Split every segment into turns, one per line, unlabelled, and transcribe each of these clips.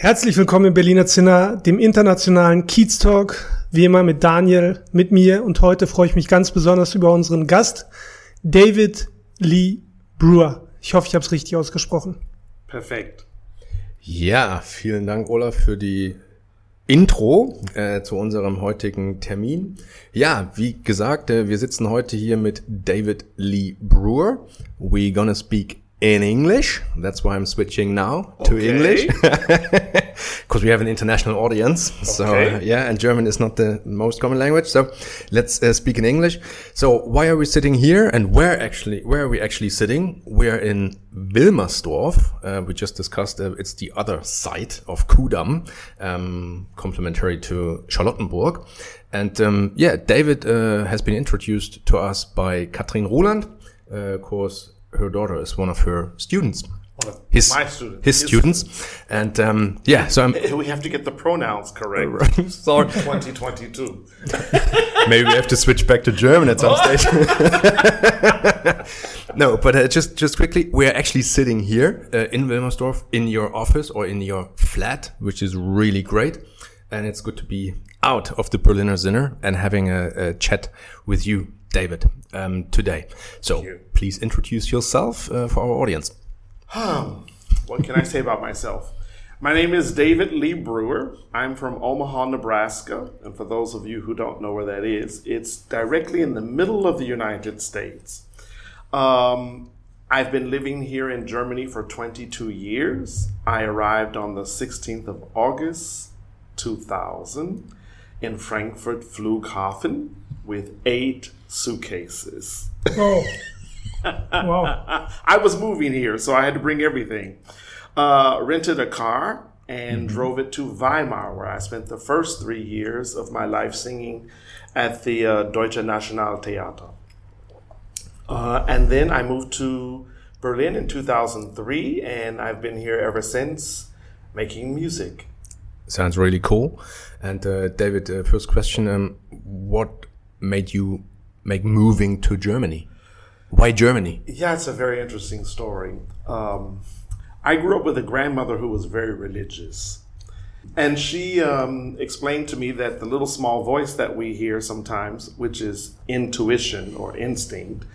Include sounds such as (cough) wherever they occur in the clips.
Herzlich willkommen im Berliner Zinner, dem internationalen Kiez Talk, wie immer mit Daniel, mit mir und heute freue ich mich ganz besonders über unseren Gast, David Lee Brewer. Ich hoffe, ich habe es richtig ausgesprochen.
Perfekt.
Ja, vielen Dank, Olaf, für die Intro äh, zu unserem heutigen Termin. Ja, wie gesagt, äh, wir sitzen heute hier mit David Lee Brewer. We gonna speak in English. That's why I'm switching now to
Okay.
English. (laughs) Because we have an international audience. So, uh, yeah, and German is not the most common language. So let's uh, speak in English. So why are we sitting here and where actually, where are we actually sitting? We're in Wilmersdorf. Uh, we just discussed uh, it's the other side of Ku'damm, um, complementary to Charlottenburg. And um, yeah, David uh, has been introduced to us by Katrin Roland. Uh, of course, her daughter is one of her students.
One of
His,
my students.
his
His-
students. And um, yeah, so I'm (laughs)
We have to get the pronouns correct. (laughs)
sorry.
2022. (laughs)
Maybe we have to switch back to German at some stage. no, but uh, just just quickly, we're actually sitting here uh, in Wilmersdorf in your office or in your flat, which is really great, and it's good to be out of the Berliner Zinner and having a, a chat with you, David, um, today. So please introduce yourself uh, for our audience.
What can I say about myself? My name is David Lee Brewer. I'm from Omaha, Nebraska. And for those of you who don't know where that is, it's directly in the middle of the United States. Um, I've been living here in Germany for 22 years. I arrived on the 16th of August 2000 in Frankfurt Flughafen with eight suitcases.
Oh, (laughs) wow.
I was moving here, so I had to bring everything. Uh, rented a car and drove it to Weimar, where I spent the first three years of my life singing at the uh, Deutsche Nationaltheater. Uh, and then I moved to Berlin in 2003, and I've been here ever since making music.
Sounds really cool. And uh, David, uh, first question: um, What made you make moving to Germany? Why Germany?
Yeah, it's a very interesting story. Um, I grew up with a grandmother who was very religious. And she um, explained to me that the little small voice that we hear sometimes, which is intuition or instinct,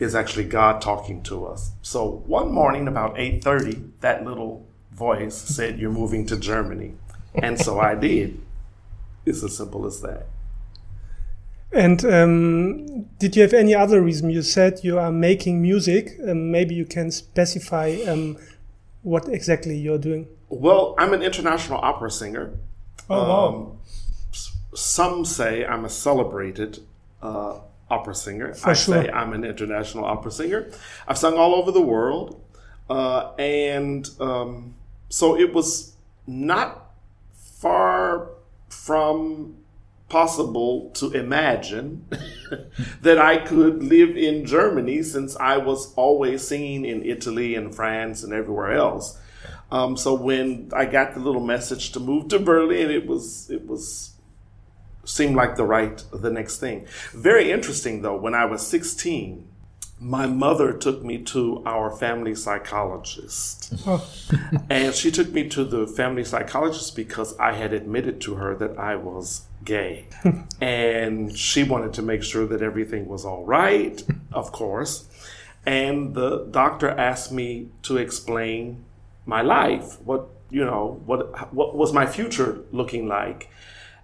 is actually God talking to us. So one morning about 8:30, that little voice said, "You're moving to Germany." And so I did. It's as simple as that.
And um, did you have any other reason? You said you are making music. Um, maybe you can specify um, what exactly you're doing.
Well, I'm an international opera singer.
Oh, wow.
Um, some say I'm a celebrated uh, opera singer. I
sure.
say I'm an international opera singer. I've sung all over the world. Uh, and um, so it was not far from possible to imagine (laughs) that I could live in Germany since I was always singing in Italy and France and everywhere else. Um, so when I got the little message to move to Berlin, it was it was seemed like the right the next thing. Very interesting though. When I was 16, my mother took me to our family psychologist. (laughs) and she took me to the family psychologist because I had admitted to her that I was gay. (laughs) and she wanted to make sure that everything was all right, (laughs) of course. And the doctor asked me to explain my life, what, you know, what what was my future looking like.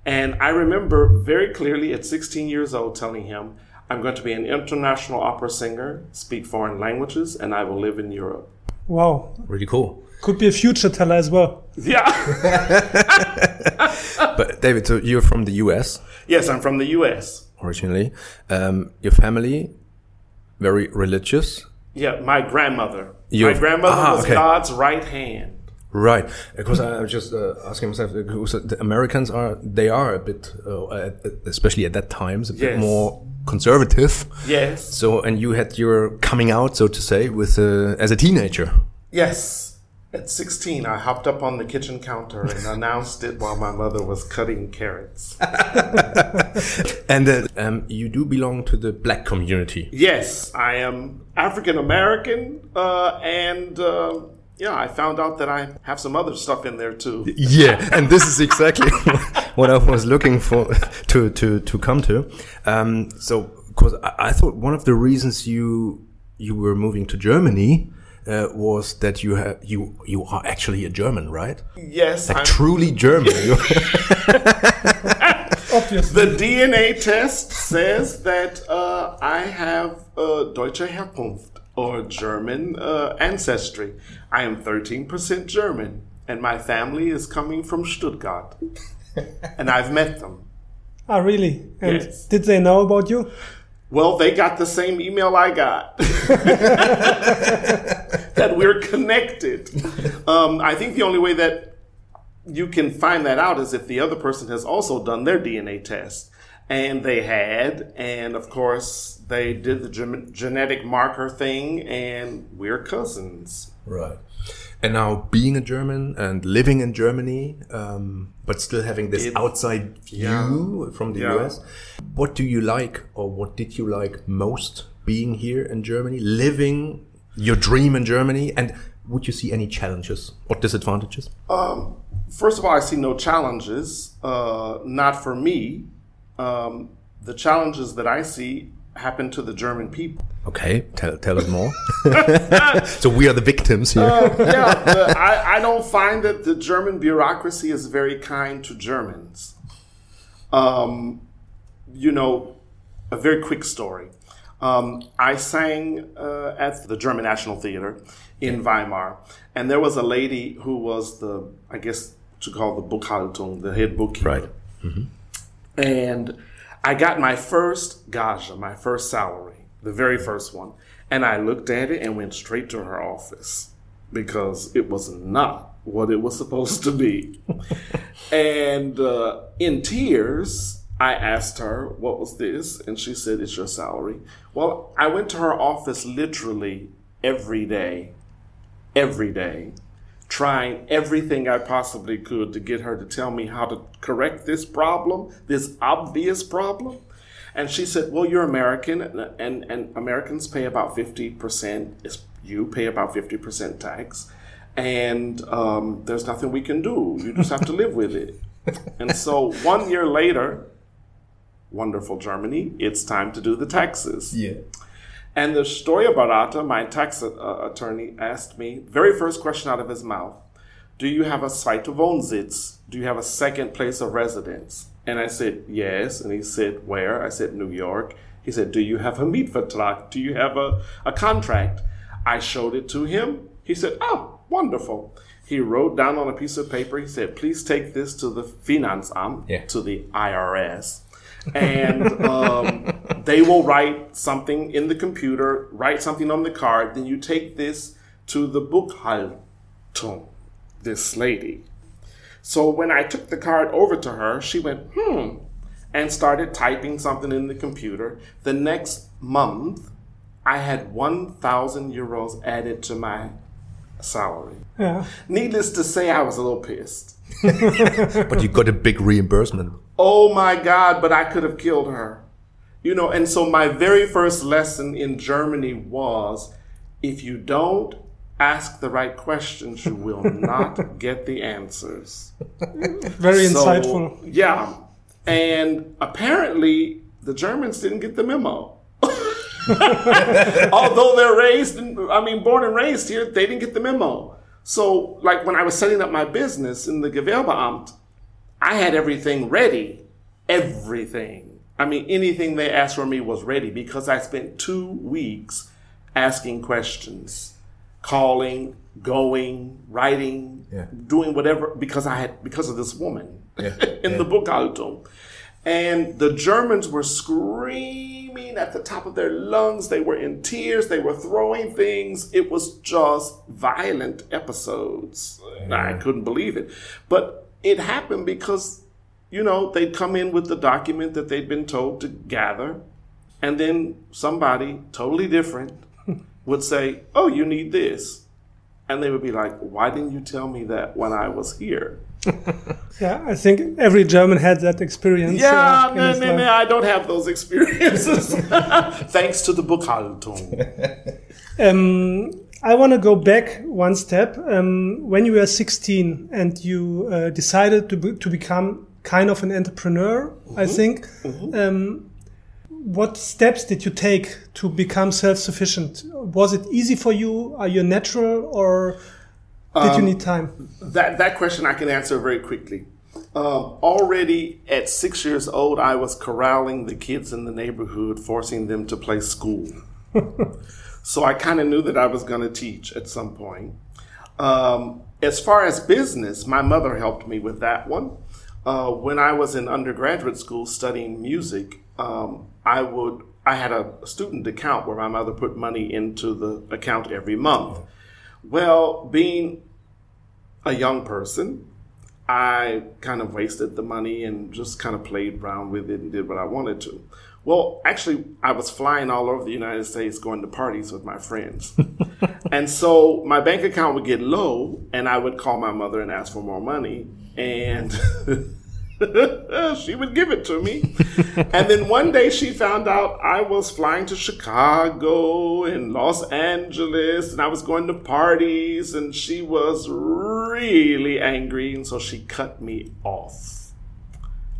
And I remember very clearly at 16 years old telling him, I'm going to be an international opera singer, speak foreign languages, and I will live in Europe.
Wow.
Really cool.
Could be a future teller as well.
Yeah. (laughs)
But David, so you're from the US
yes, I'm from the US.
originally. Um, your family very religious.
Yeah, my grandmother.
Your-
my grandmother
Ah,
was
okay.
God's right hand.
Right, because I was just uh, asking myself, because the Americans are they are a bit, uh, uh, especially at that times, a bit
Yes.
more conservative.
Yes.
So, and you had your coming out, so to say, with uh, as a teenager.
Yes. At 16, I hopped up on the kitchen counter and announced it while my mother was cutting carrots. (laughs)
And uh, um, you do belong to the black community.
Yes, I am African American, uh, and uh, yeah, I found out that I have some other stuff in there too.
Yeah, and this is exactly (laughs) what I was looking for to to to come to. Um, so, because I, I thought one of the reasons you you were moving to Germany uh, was that you have you you are actually a German, right?
Yes,
Like
I'm-
truly German. (laughs) (laughs)
Obviously.
the DNA test says that uh, I have uh, Deutsche Herkunft or German uh, ancestry. I am 13% German, and my family is coming from Stuttgart. (laughs) and I've met them.
Ah, really? And
Yes.
did they know about you?
Well, they got the same email I got. (laughs) that we're connected. Um, I think the only way that you can find that out is if the other person has also done their DNA test. And they had, and of course, they did the gen- genetic marker thing, and we're cousins.
Right. And now being a German and living in Germany, um, but still having this
It-
outside view from the
Yeah.
US, what do you like or what did you like most being here in Germany, living your dream in Germany? And would you see any challenges or disadvantages?
Um, first of all, I see no challenges, uh, not for me. Um, the challenges that I see happen to the German people.
Okay, tell, tell us more. (laughs) so we are the victims here.
yeah, the, I, I don't find that the German bureaucracy is very kind to Germans. Um, you know, a very quick story. Um, I sang uh, at the German National Theater in Weimar, and there was a lady who was the, I guess, to call the Buchhaltung, the head bookkeeper.
Right.
And I got my first gage, my first salary, the very first one. And I looked at it and went straight to her office because it was not what it was supposed to be. (laughs) and uh, in tears, I asked her, What was this? And she said, It's your salary. Well, I went to her office literally every day, every day, trying everything I possibly could to get her to tell me how to correct this problem, this obvious problem. And she said, Well, you're American, and, and, and Americans pay about 50%, you pay about 50% tax, and um, there's nothing we can do. You just have to live with it. (laughs) And so one year later, wonderful Germany, it's time to do the taxes.
Yeah.
And the Steuerberater, my tax uh, attorney, asked me, very first question out of his mouth, do you have a zweite Wohnsitz? Do you have a second place of residence? And I said, yes. And he said, where? I said, New York. He said, do you have a Mietvertrag? Do you have a, a contract? I showed it to him. He said, oh, wonderful. He wrote down on a piece of paper, he said, please take this to the Finanzamt,
Yeah.
to the IRS and um, they will write something in the computer, write something on the card. Then you take this to the Buchhaltung, this lady. So when I took the card over to her, she went, hmm, and started typing something in the computer. The next month, I had 1,000 euros added to my salary.
Yeah.
Needless to say, I was a little pissed.
But you got a big reimbursement.
Oh my God, but I could have killed her. You know, and so my very first lesson in Germany was if you don't ask the right questions, you will (laughs) not get the answers.
Very
So,
insightful.
Yeah. And apparently the Germans didn't get the memo. (laughs) (laughs) Although they're raised, in, I mean, born and raised here, they didn't get the memo. So, like when I was setting up my business in the Gewerbeamt, I had everything ready. Everything. I mean, anything they asked for me was ready because I spent two weeks asking questions, calling, going, writing,
Yeah.
doing whatever because I had because of this woman
Yeah. (laughs)
in the book Buchhaltung. And the Germans were screaming at the top of their lungs. They were in tears. They were throwing things. It was just violent episodes. I couldn't believe it. But it happened because, you know, they'd come in with the document that they'd been told to gather. And then somebody totally different (laughs) would say, Oh, you need this. And they would be like, Why didn't you tell me that when I was here? (laughs)
Yeah, I think every German had that experience.
Yeah,
uh,
no,
his
no, no, I don't have those experiences. (laughs) Thanks to the Buchhaltung. (laughs)
Um, I want to go back one step. Um, when you were 16 and you uh, decided to, be, to become kind of an entrepreneur, I think, um, what steps did you take to become self-sufficient? Was it easy for you? Are you natural or did you need time?
That that question I can answer very quickly. Um, already at six years old, I was corralling the kids in the neighborhood, forcing them to play school. (laughs) so I kind of knew that I was going to teach at some point. Um, as far as business, my mother helped me with that one. Uh, when I was in undergraduate school studying music, um, I would I had a student account where my mother put money into the account every month. Well, being a young person, I kind of wasted the money and just kind of played around with it and did what I wanted to. Well, actually, I was flying all over the United States going to parties with my friends. (laughs) and so my bank account would get low, and I would call my mother and ask for more money. And (laughs) (laughs) she would give it to me. (laughs) and then one day she found out I was flying to Chicago and Los Angeles and I was going to parties and she was really angry and so she cut me off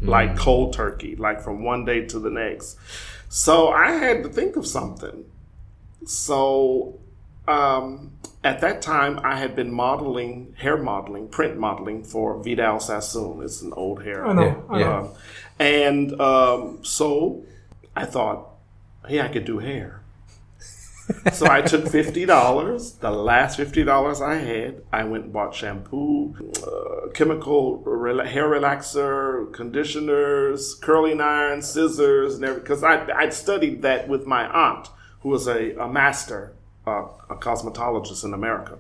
like cold turkey, like from one day to the next. So I had to think of something. So um, at that time, I had been modeling, hair modeling, print modeling for Vidal Sassoon. It's an old hair.
I know,
Yeah,
I
yeah.
know.
Um, and um, so I thought, hey, I could do hair. (laughs) so I took fifty dollars, the last fifty dollars I had. I went and bought shampoo, uh, chemical rela- hair relaxer, conditioners, curling iron, scissors, and everything. Because I I'd studied that with my aunt, who was a, a master, uh, a cosmetologist in America.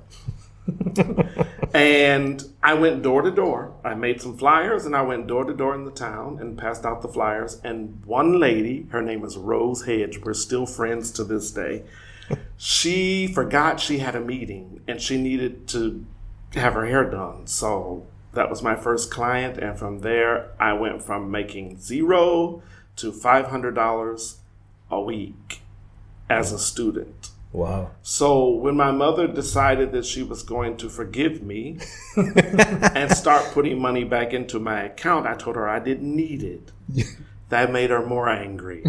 And I went door to door. I made some flyers and I went door to door in the town and passed out the flyers. And one lady, her name is Rose Hedge, we're still friends to this day. She forgot she had a meeting and she needed to have her hair done. So that was my first client. And from there, I went from making zero to $500 a week as a student.
Wow.
So when my mother decided that she was going to forgive me (laughs) and start putting money back into my account, I told her I didn't need it. (laughs) That made her more angry.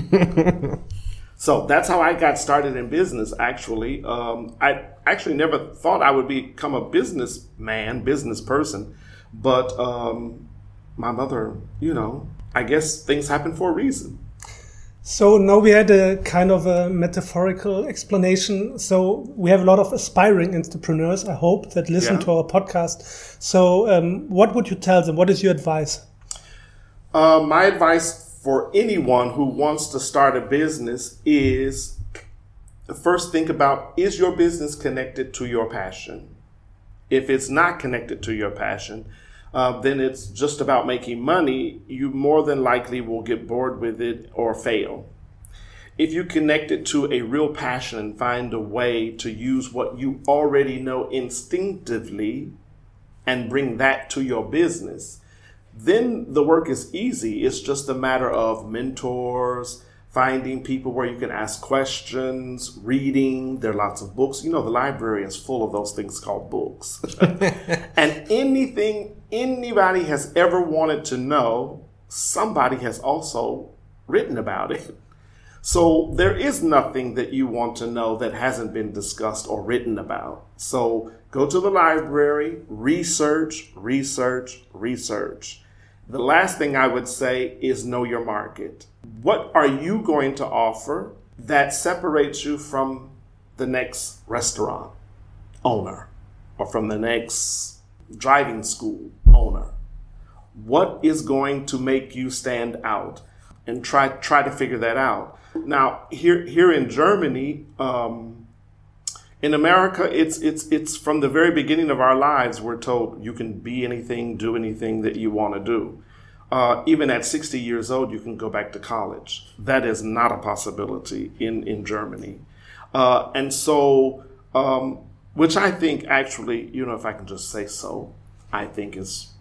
so that's how I got started in business. Actually, um, I actually never thought I would become a businessman, business person, but um, my mother, you know, I guess things happen for a reason.
So now we had a kind of a metaphorical explanation. So we have a lot of aspiring entrepreneurs, I hope, that listen
Yeah.
to our podcast. So um, what would you tell them? What is your advice?
Uh, my advice for anyone who wants to start a business is first think about is your business connected to your passion? If it's not connected to your passion, uh, then it's just about making money. You more than likely will get bored with it or fail. If you connect it to a real passion and find a way to use what you already know instinctively and bring that to your business, then the work is easy. It's just a matter of mentors, finding people where you can ask questions, reading. There are lots of books. You know, the library is full of those things called books. (laughs) and anything anybody has ever wanted to know, somebody has also written about it. So there is nothing that you want to know that hasn't been discussed or written about. So go to the library, research, research, research. The last thing I would say is know your market. What are you going to offer that separates you from the next restaurant owner or from the next driving school owner? What is going to make you stand out? And try try to figure that out. Now here here in Germany, um, in America, it's it's it's from the very beginning of our lives. We're told you can be anything, do anything that you want to do. Uh, even at 60 years old, you can go back to college. That is not a possibility in in Germany, uh, and so um, which I think actually, you know, if I can just say so, I think is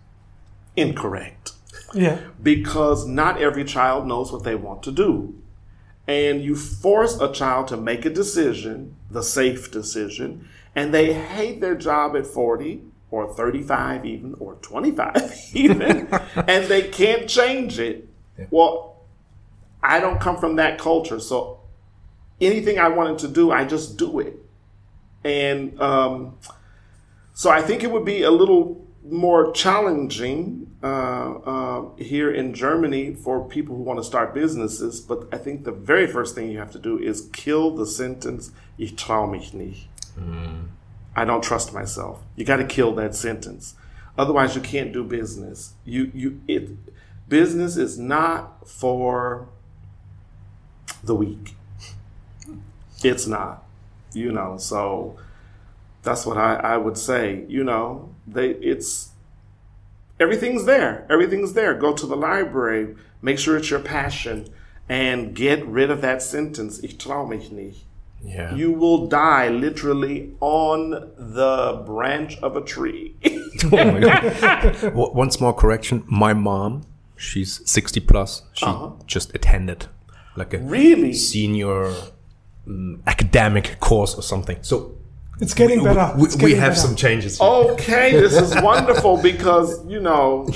incorrect
Yeah.
because not every child knows what they want to do. And you force a child to make a decision, the safe decision, and they hate their job at 40 or 35 even or 25 (laughs) even, (laughs) and they can't change it. Well, I don't come from that culture, so anything I wanted to do, I just do it. And um, so I think it would be a little more challenging uh, uh, here in Germany for people who want to start businesses. But I think the very first thing you have to do is kill the sentence, ich trau mich nicht. I don't trust myself. You got to kill that sentence. Otherwise, you can't do business. You, you, it, business is not for the weak. It's not, you know, so that's what I, I would say. You know, they it's everything's there. Everything's there. Go to the library, make sure it's your passion, and get rid of that sentence. Ich trau mich nicht.
Yeah.
You will die literally on the branch of a tree. (laughs)
Oh my God. W- One small correction. My mom, she's 60 plus. She just attended like a
really?
senior um, academic course or something. So
It's getting better.
we,
It's
we have
better.
some changes. here.
Okay, this is wonderful because, you know,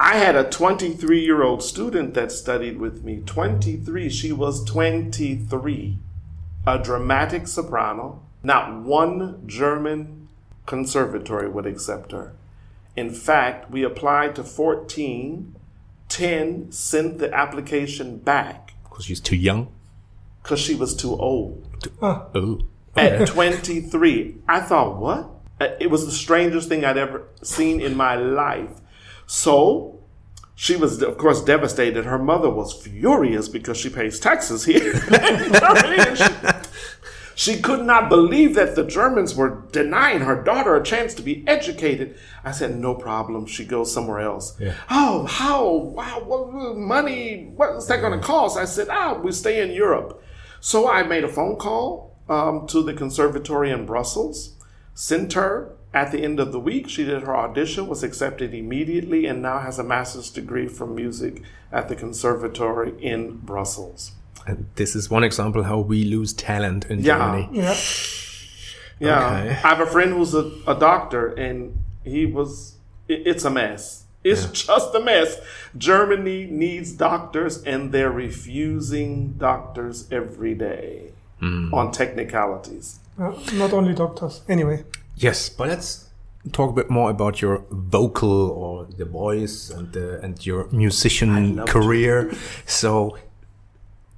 I had a 23 year old student that studied with me. 23. She was 23. A dramatic soprano. Not one German conservatory would accept her. In fact, we applied to 14. 10 sent the application back
Because she's too young.
because she was too old.
Oh.
At 23. I thought, what? Uh, It was the strangest thing I'd ever seen in my life. So she was, of course, devastated. Her mother was furious because she pays taxes here (laughs) in Germany. she, she could not believe that the Germans were denying her daughter a chance to be educated. I said, no problem. She goes somewhere else.
Yeah.
Oh, how? Wow, what, money? What's that going to cost? I said, ah, we stay in Europe. So I made a phone call um, to the conservatory in Brussels, sent her at the end of the week. She did her audition, was accepted immediately, and now has a master's degree from music at the conservatory in Brussels.
And this is one example how we lose talent in
Yeah.
Germany.
Yeah.
Yeah,
Okay.
I have a friend who's a, a doctor, and he was. It, it's a mess. It's just a mess. Germany needs doctors, and they're refusing doctors every day on technicalities.
Uh, not only doctors. Anyway.
Yes, but let's talk a bit more about your vocal or the voice and the, and your musician
love
career. So,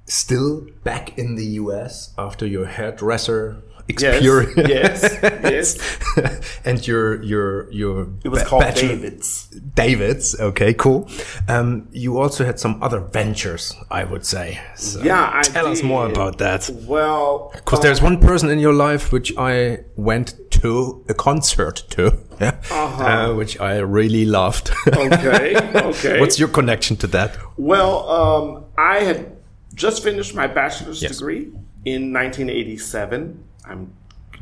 still back in the US after your hairdresser
Yes,
experience.
yes, yes. (laughs)
and your your your
It was called
bachelor-
David's.
David's. Okay, cool. Um, you also had some other ventures, I would say. So
Yeah, I
tell us more about that.
Well,
Because there's one person in your life which I went to a concert to, yeah, uh, which I really loved.
okay, (laughs) okay.
What's your connection to that?
Well, um, I had just finished my bachelor's
Yes.
degree in 1987. I'm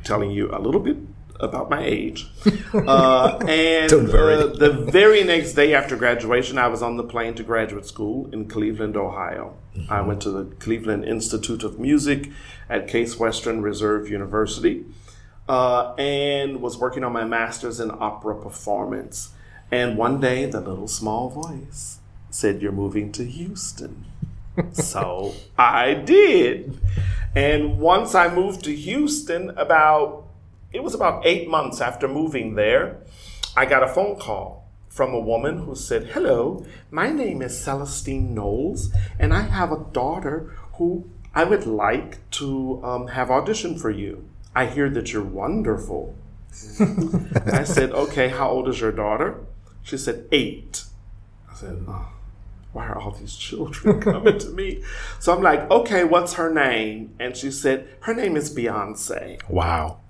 telling you a little bit about my age. (laughs) Uh, and uh, the very next day after graduation, I was on the plane to graduate school in Cleveland, Ohio. I went to the Cleveland Institute of Music at Case Western Reserve University uh, and was working on my master's in opera performance. And one day, the little small voice said, You're moving to Houston. So I did. And once I moved to Houston, about it was about eight months after moving there, I got a phone call from a woman who said, Hello, my name is Celestine Knowles, and I have a daughter who I would like to um, have audition for you. I hear that you're wonderful. (laughs) I said, Okay, how old is your daughter? She said, eight. I said, oh, why are all these children (laughs) coming to me? So I'm like, okay, what's her name? And she said, her name is Beyonce.
Wow.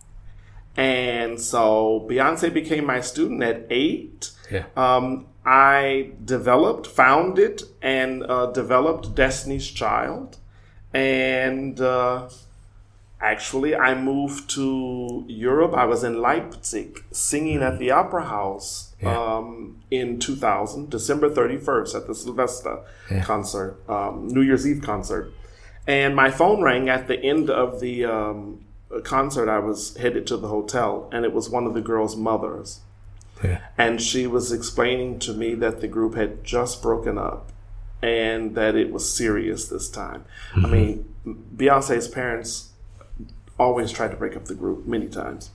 And so Beyonce became my student at eight.
Yeah.
Um, I developed, founded, and uh, developed Destiny's Child. And uh, actually, I moved to Europe. I was in Leipzig singing at the Opera House
Yeah.
um, in 2000, December 31st, at the Silvester
Yeah.
concert, um, New Year's Eve concert. And my phone rang at the end of the um, concert. I was headed to the hotel, and it was one of the girls' mothers
Yeah.
and she was explaining to me that the group had just broken up and that it was serious this time. I mean, Beyonce's parents always tried to break up the group many times.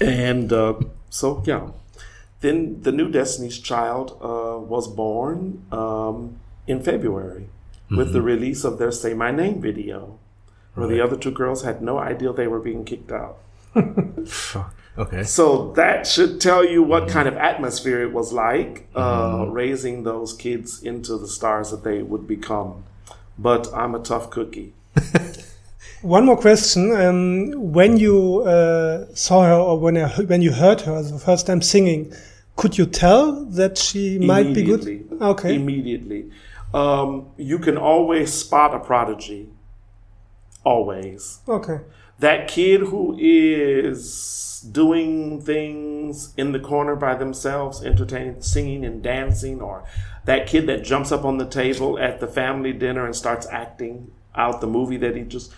And uh, so, yeah. Then the new Destiny's Child uh, was born um, in February with the release of their Say My Name video, where the other two girls had no idea they were being kicked out.
Fuck. Okay.
So that should tell you what kind of atmosphere it was like uh, raising those kids into the stars that they would become. But I'm a tough cookie. (laughs)
One more question. Um, when you uh, saw her or when, when you heard her the first time singing, could you tell that she might be good? Okay.
Immediately. Um, you can always spot a prodigy. Always.
Okay.
That kid who is doing things in the corner by themselves, entertaining, singing and dancing, or that kid that jumps up on the table at the family dinner and starts acting out the movie that he just.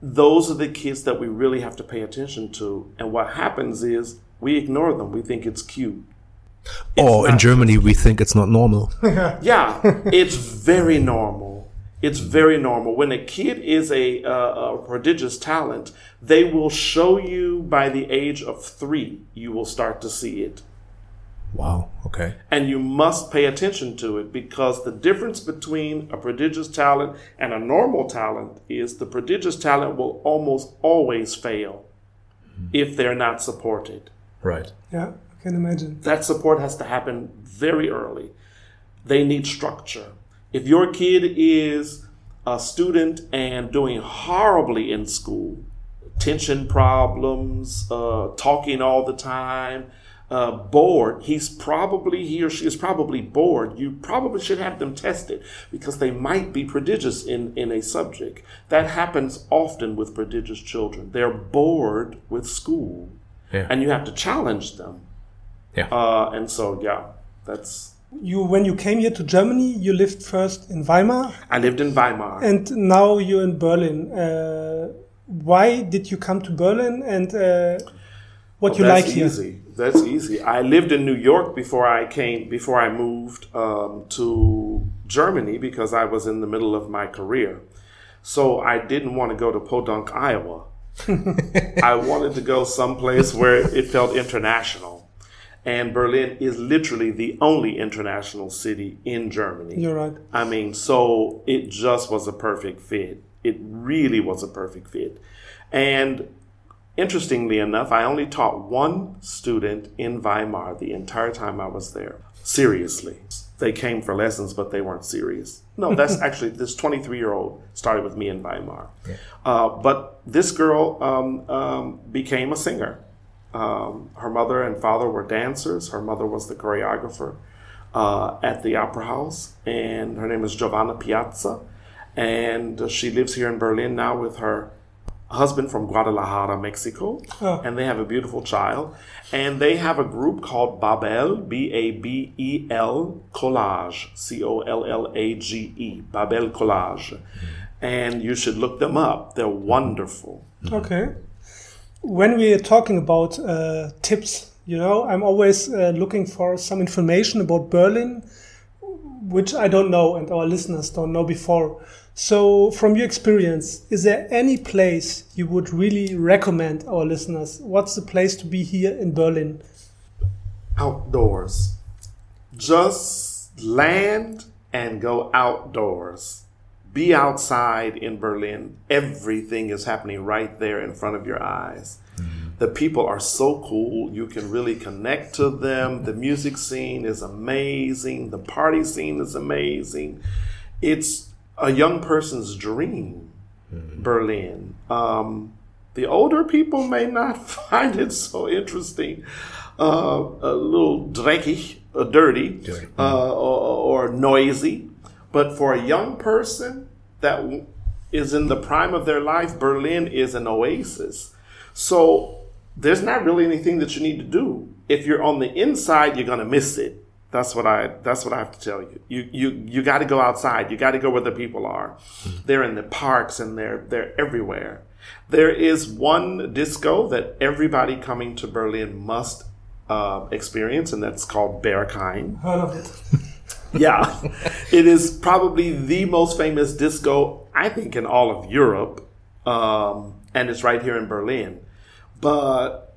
Those are the kids that we really have to pay attention to. And what happens is we ignore them. We think it's cute.
Or in
not-
Germany, we think it's not normal. (laughs)
Yeah, it's very normal. It's very normal. When a kid is a, uh, a prodigious talent, they will show you by the age of three, you will start to see it.
Wow. Okay.
And you must pay attention to it because the difference between a prodigious talent and a normal talent is the prodigious talent will almost always fail if they're not supported.
Right.
Yeah, I can imagine.
that support has to happen very early. They need structure. If your kid is a student and doing horribly in school, attention problems, uh, talking all the time, uh, bored, he's probably, he or she is probably bored. You probably should have them tested because they might be prodigious in, in a subject. That happens often with prodigious children. They're bored with school
Yeah.
and you have to challenge them.
Yeah.
Uh, and so, yeah, that's.
You, when you came here to Germany, you lived first in Weimar,
I lived in Weimar.
and now you're in Berlin. Uh, why did you come to Berlin, and uh, what you
That's
like here?
That's easy. I lived in New York before I came, before I moved um, to Germany because I was in the middle of my career. So I didn't want to go to Podunk, Iowa. (laughs) I wanted to go someplace where it felt international. And Berlin is literally the only international city in Germany.
You're right.
I mean, so it just was a perfect fit. It really was a perfect fit. And interestingly enough, I only taught one student in Weimar the entire time I was there. Seriously. They came for lessons, but they weren't serious. No, (laughs) that's actually this 23 year old started with me in Weimar. Uh, but this girl um, um, became a singer. Um, her mother and father were dancers. Her mother was the choreographer uh, at the Opera House, and her name is Giovanna Piazza. And uh, she lives here in Berlin now with her husband from Guadalajara, Mexico,
Oh.
and they have a beautiful child. And they have a group called Babel, B A B E L Collage, C O L L A G E, Babel Collage. And you should look them up. They're wonderful.
Okay. When we are talking about uh, tips, you know, I'm always uh, looking for some information about Berlin, which I don't know and our listeners don't know before. So, from your experience, is there any place you would really recommend our listeners? What's the place to be here in Berlin?
outdoors. Just land and go outdoors. Be outside in Berlin. Everything is happening right there in front of your eyes. Mm-hmm. The people are so cool. You can really connect to them. The music scene is amazing. The party scene is amazing. It's a young person's dream, Berlin. Um, the older people may not (laughs) find it so interesting, uh, a little dreckig, uh, dirty, uh, or, or noisy. But for a young person that is in the prime of their life, Berlin is an oasis. So there's not really anything that you need to do. If you're on the inside, you're gonna miss it. That's what I. That's what I have to tell you. You you you got to go outside. You got to go where the people are. They're in the parks and they're they're everywhere. There is one disco that everybody coming to Berlin must uh, experience, and that's called Berghain.
Heard of it. (laughs)
Yeah, it is probably the most famous disco I think in all of Europe, um, and it's right here in Berlin. But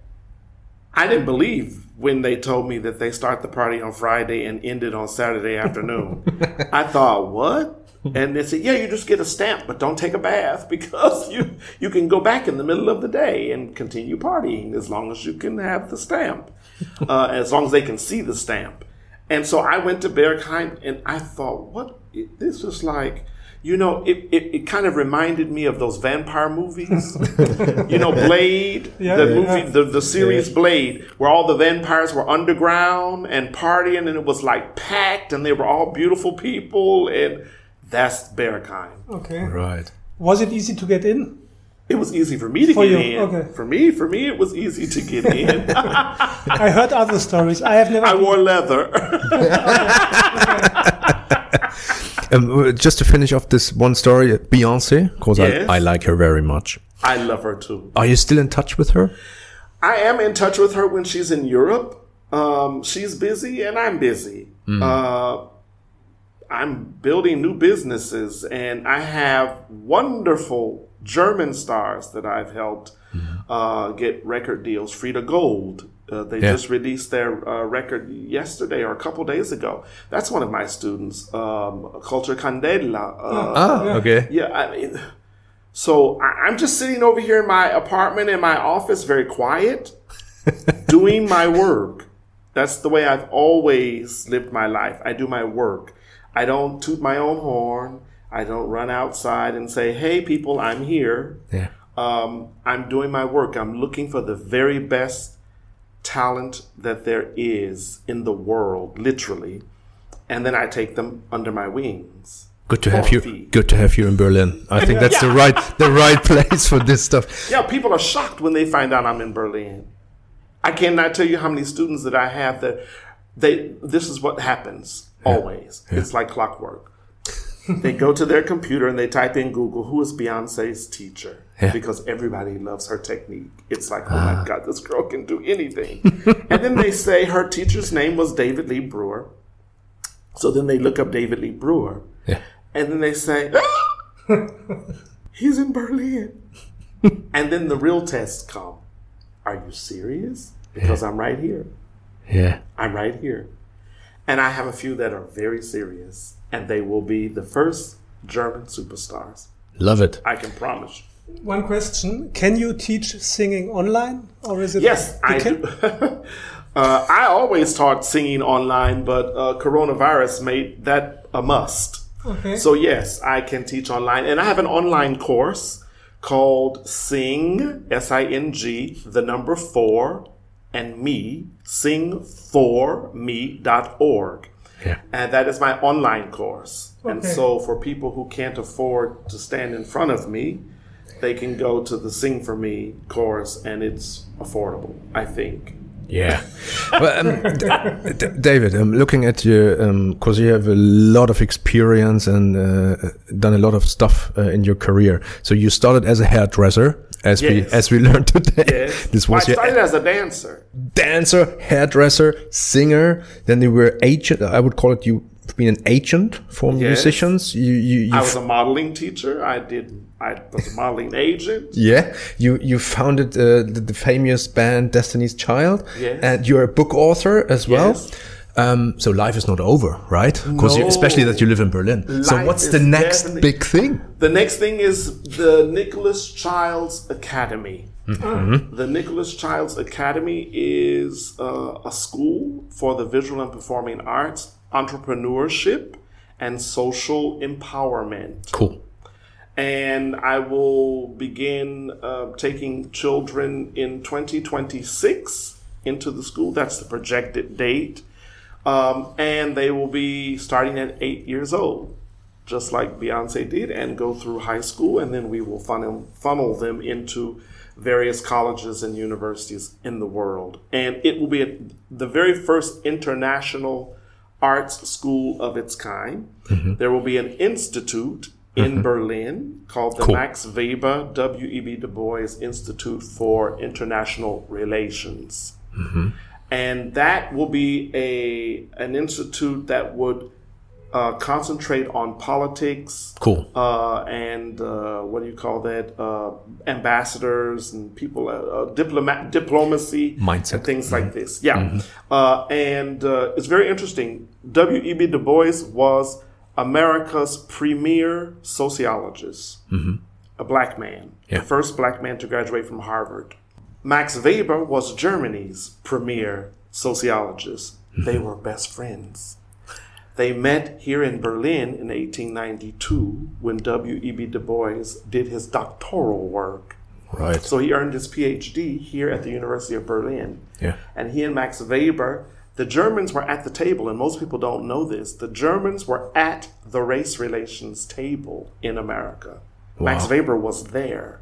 I didn't believe when they told me that they start the party on Friday and end it on Saturday afternoon. (laughs) I thought, what? And they said, yeah, you just get a stamp, but don't take a bath (laughs) because you you can go back in the middle of the day and continue partying as long as you can have the stamp, uh, (laughs) as long as they can see the stamp. And so I went to Berghain and I thought, what? This is like, you know, it, it, it kind of reminded me of those vampire movies. you know, (laughs) Blade,
Yeah,
the
yeah.
movie, the, the series Blade, where all the vampires were underground and partying and it was like packed and they were all beautiful people. And that's Berghain.
Okay.
Right.
Was it easy to get in?
It was easy for me to
For
get
you,
in.
okay.
For me, for me, it was easy to get in. (laughs) (laughs)
I heard other stories. I have never.
I wore leather.
Um, uh, just to finish off this one story, Beyonce, because
Yes.
I, I like her very much.
I love her too.
Are you still in touch with her?
I am in touch with her when she's in Europe. Um, she's busy and I'm busy. Uh, I'm building new businesses and I have wonderful German stars that I've helped uh, get record deals. Frida Gold. Uh, they
Yeah.
just released their uh, record yesterday or a couple days ago. That's one of my students, um, Cultura Candela. Uh,
Ah, okay.
yeah, I mean, so I, I'm just sitting over here in my apartment in my office, very quiet, (laughs) doing my work. That's the way I've always lived my life. I do my work. I don't toot my own horn. I don't run outside and say, "Hey, people, I'm here."
Yeah.
Um, I'm doing my work. I'm looking for the very best talent that there is in the world, literally, and then I take them under my wings.
Good to have you. Good to have you in Berlin. I think (laughs) that's the right the right (laughs) place for this stuff.
Yeah, people are shocked when they find out I'm in Berlin. I cannot tell you how many students that I have that they this is what happens always. It's like clockwork. they go to their computer and they type in Google, who is Beyonce's teacher?
Yeah.
Because everybody loves her technique. It's like, oh my God, this girl can do anything. and then they say her teacher's name was David Lee Brewer. So then they look up David Lee Brewer.
Yeah.
And then they say, "Ah, (laughs) he's in Berlin. and then the real tests come. Are you serious? Because I'm right here.
Yeah.
I'm right here. And I have a few that are very serious. And they will be the first German superstars.
Love it.
I can promise you.
One question: Can you teach singing online, or is it?
Yes, I
can?
do. (laughs) uh, I always taught singing online, but uh, coronavirus made that a must.
Okay.
So yes, I can teach online, and I have an online course called Sing S I N G the number four and me sing for me.org.
Yeah.
And that is my online course.
Okay.
And so for people who can't afford to stand in front of me, they can go to the Sing for Me course and it's affordable, I think.
Yeah. well, um, D- D- David, I'm um, looking at you, because you have a lot of experience and uh, done a lot of stuff uh, in your career. So you started as a hairdresser, as we as we (laughs) learned today.
Yes. (laughs)
This
Well,
was
I
your
started as a dancer.
dancer, hairdresser, singer. Then you were agent. I would call it you've been an agent for musicians. You you, you
I was a modeling teacher. I did. I was a modeling agent.
Yeah, you you founded uh, the, the famous band Destiny's Child,
Yes.
and you're a book author as well.
Yes.
Um, so life is not over, right? Because
No.
especially that you live in Berlin. so what's the next big thing?
The next thing is the Nicholas Childs Academy. The Nicholas Childs Academy is uh, a school for the visual and performing arts, entrepreneurship, and social empowerment.
Cool.
And I will begin uh, taking children in 2026 into the school. That's the projected date. Um, and they will be starting at eight years old, just like Beyonce did, and go through high school. And then we will funnel, funnel them into various colleges and universities in the world. And it will be the very first international arts school of its kind. There will be an institute in Berlin called the
Cool.
Max Weber W.E.B. Du Bois Institute for International Relations. And that will be a an institute that would uh, concentrate on politics,
Cool.
uh, and uh, what do you call that? Uh, ambassadors and people, uh, uh, diplomat, diplomacy,
Mindset.
and things like this. Yeah, uh, and uh, it's very interesting. W. E. B. Du Bois was America's premier sociologist, mm-hmm. a black man,
Yeah.
the first black man to graduate from Harvard. Max Weber was Germany's premier sociologist. Mm-hmm. They were best friends. They met here in Berlin in 1892 when W.E.B. Du Bois did his doctoral work.
Right.
So he earned his PhD here at the University of Berlin.
Yeah.
And he and Max Weber, the Germans were at the table, and most people don't know this. The Germans were at the race relations table in America. Max Weber was there.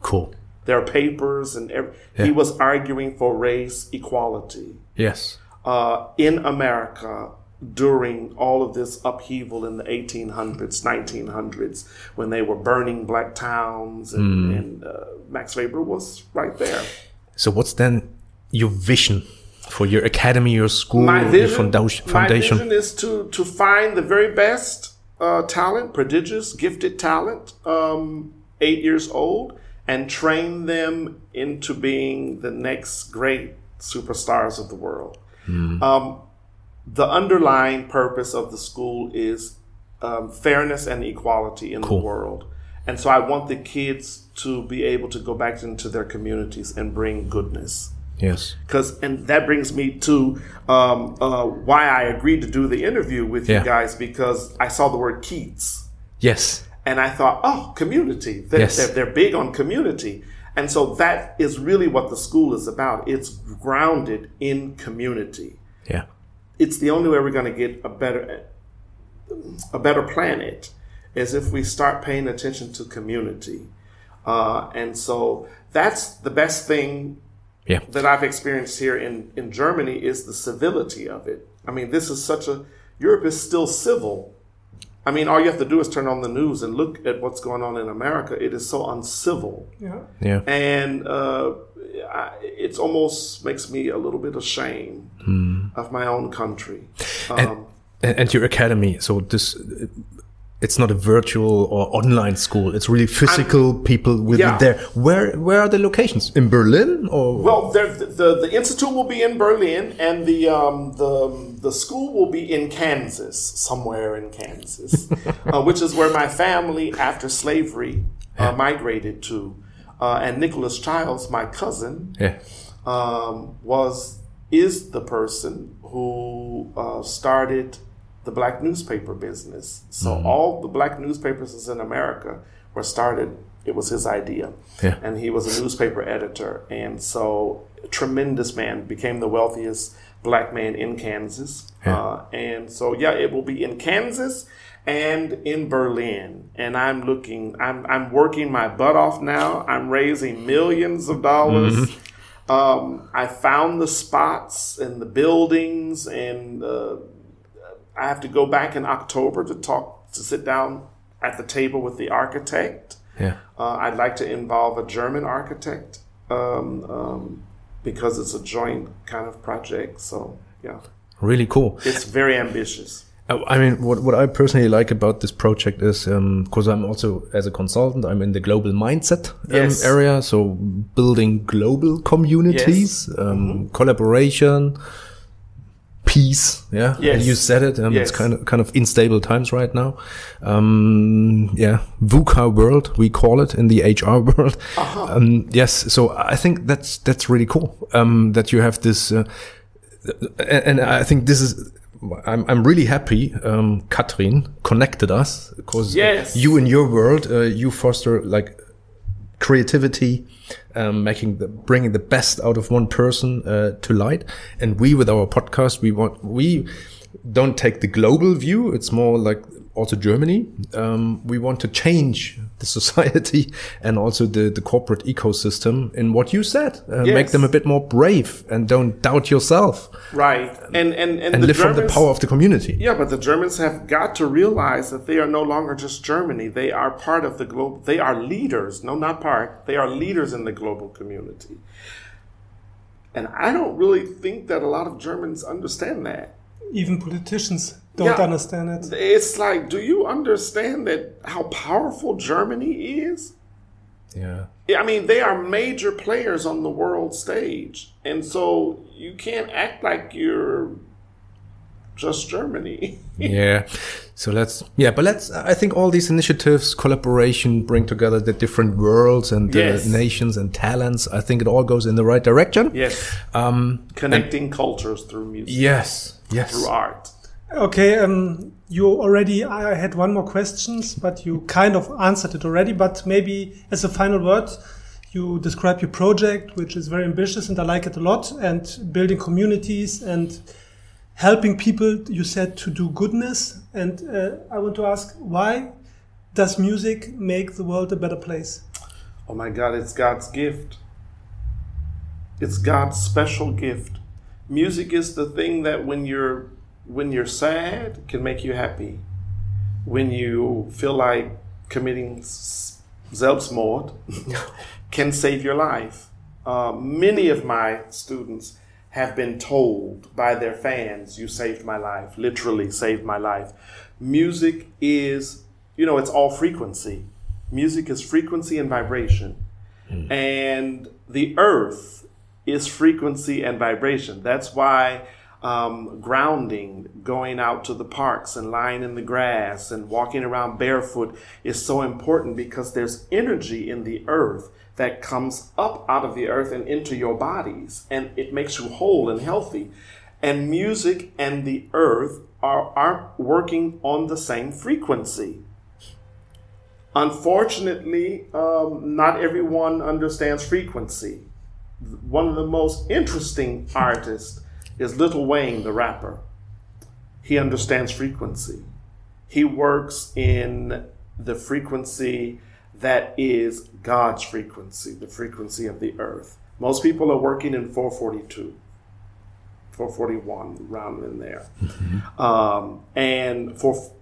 Cool.
There are papers, and ev-
Yeah.
he was arguing for race equality
Yes.
uh, in America during all of this upheaval in the 1800s, 1900s, when they were burning black towns, and,
Mm.
and uh, Max Weber was right there.
So what's then your vision for your academy, your school,
My
your
vision,
foundation?
my vision is to to find the very best uh, talent, prodigious, gifted talent, um, eight years old, and train them into being the next great superstars of the world.
Hmm.
Um, the underlying purpose of the school is um, fairness and equality in
Cool.
the world. And so I want the kids to be able to go back into their communities and bring goodness
Yes.
because and that brings me to um, uh, why I agreed to do the interview with
Yeah.
you guys because I saw the word Kiez
Yes.
and I thought, oh, community. They're,
Yes.
they're, they're big on community, and so that is really what the school is about. It's grounded in community.
Yeah.
It's the only way we're going to get a better a better planet is if we start paying attention to community, uh, and so that's the best thing
Yeah.
that I've experienced here in, in Germany is the civility of it. I mean, this is such a Europe is still civil. I mean, all you have to do is turn on the news and look at what's going on in America. It is so uncivil,
Yeah.
Yeah.
and uh, it almost makes me a little bit ashamed of my own country. Um,
And, and your academy. So this, it's not a virtual or online school. It's really physical people with
Yeah.
there. Where where are the locations? In Berlin or
Well, the, the the institute will be in Berlin, and the um, the the school will be in Kansas, somewhere in Kansas, (laughs) uh, which is where my family, after slavery, uh, migrated to. Uh, and Nicholas Chiles, my cousin,
yeah.
um, was is the person who uh, started the black newspaper business. So all the black newspapers in America were started. It was his idea,
Yeah.
and he was a newspaper editor, and so tremendous man became the wealthiest black man in Kansas.
Yeah.
Uh, and so yeah, it will be in Kansas and in Berlin. And I'm looking, I'm I'm working my butt off now. I'm raising millions of dollars. Um, I found the spots and the buildings, and uh, I have to go back in October to talk to sit down at the table with the architect.
Yeah.
Uh, I'd like to involve a German architect um, um, because it's a joint kind of project. So yeah,
Really cool.
it's very ambitious.
Uh, I mean, what, what I personally like about this project is because I'm also, as a consultant, I'm in the global mindset um,
Yes.
area. So building global communities, um, collaboration, peace. Yeah,
Yes.
And you said it. Um,
Yes.
It's kind of kind of unstable times right now. Um, yeah, VUCA world we call it in the HR (laughs) world.
Uh-huh.
Um, yes, so I think that's that's really cool. Um, that you have this, uh, and, and I think this is. I'm I'm really happy. Um, Katrin connected us because
Yes.
you in your world uh, you foster like creativity, um, making the bringing the best out of one person uh, to light. And we, with our podcast, we want we don't take the global view. It's more like also Germany. Um, we want to change the (laughs) society and also the the corporate ecosystem in what you said. Uh, Make them a bit more brave and don't doubt yourself
Right. And and and,
and
the
live from the power of the community.
Yeah, but the Germans have got to realize that they are no longer just Germany. They are part of the global. They are leaders. No, not part. They are leaders in the global community. And I don't really think that a lot of Germans understand that.
Even politicians don't
Yeah.
understand it.
It's like, do you understand that how powerful Germany is?
Yeah.
I mean, they are major players on the world stage. And so you can't act like you're just Germany. (laughs)
yeah so let's yeah but let's i think all these initiatives collaboration bring together the different worlds and the
Yes.
nations and talents i think it all goes in the right direction
yes.
um
Connecting cultures through music,
yes yes
through art.
Okay, um, you already, I had one more questions, but you kind of answered it already. But maybe as a final word, you describe your project, which is very ambitious and I like it a lot, and building communities and helping people, you said, to do goodness. And uh, I want to ask, why does music make the world a better place?
Oh my God, it's God's gift. It's God's special gift. Music is the thing that when you're when you're sad can make you happy. When you feel like committing Selbstmord (laughs) can save your life. Uh, many of my students have been told by their fans, "You saved my life." Literally saved my life. Music is, you know, it's all frequency. Music is frequency and vibration. And the earth is frequency and vibration. That's why um, grounding, going out to the parks and lying in the grass and walking around barefoot is so important because there's energy in the earth that comes up out of the earth and into your bodies, and it makes you whole and healthy. And music and the earth are, aren't working on the same frequency. Unfortunately, um, not everyone understands frequency. One of the most interesting artists is Lil Wayne, the rapper. He understands frequency. He works in the frequency that is God's frequency, the frequency of the earth. Most people are working in 442, 441, around in there. Um, and for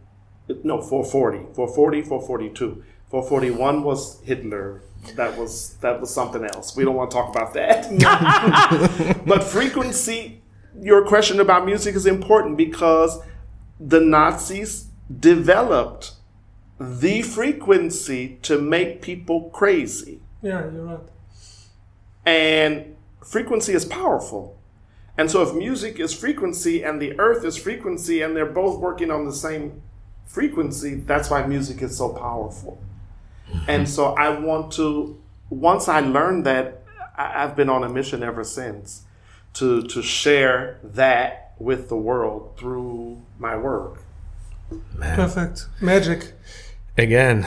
no 440 440 442 441 was hitler that was that was something else we don't want to talk about that (laughs) but frequency your question about music is important because the nazis developed the frequency to make people crazy
Yeah, you're right.
and frequency is powerful. And so if music is frequency and the earth is frequency and they're both working on the same frequency, that's why music is so powerful. And so I want to once I learned that I've been on a mission ever since to to share that with the world through my work.
Perfect. Magic.
again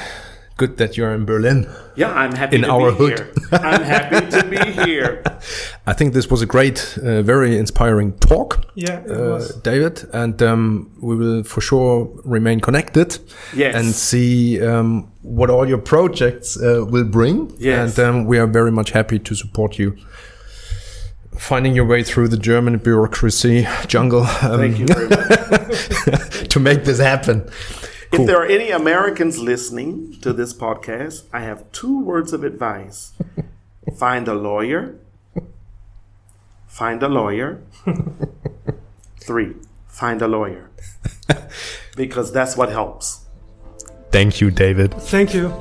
good that you're in berlin
Yeah, I'm happy
In
to
our
be
hood.
here. I'm happy to be here. (laughs)
i think this was a great uh, very inspiring talk
Yeah, it
uh,
was.
David, and um, we will for sure remain connected
Yes.
and see um, what all your projects uh, will bring.
Yes.
And um, we are very much happy to support you. Finding your way through the German bureaucracy jungle um,
Thank you very much. (laughs)
to make this happen.
If there are any Americans listening to this podcast, I have two words of advice find a lawyer, find a lawyer. (laughs) Three, find a lawyer. (laughs) Because that's what helps.
Thank you, David.
Thank you.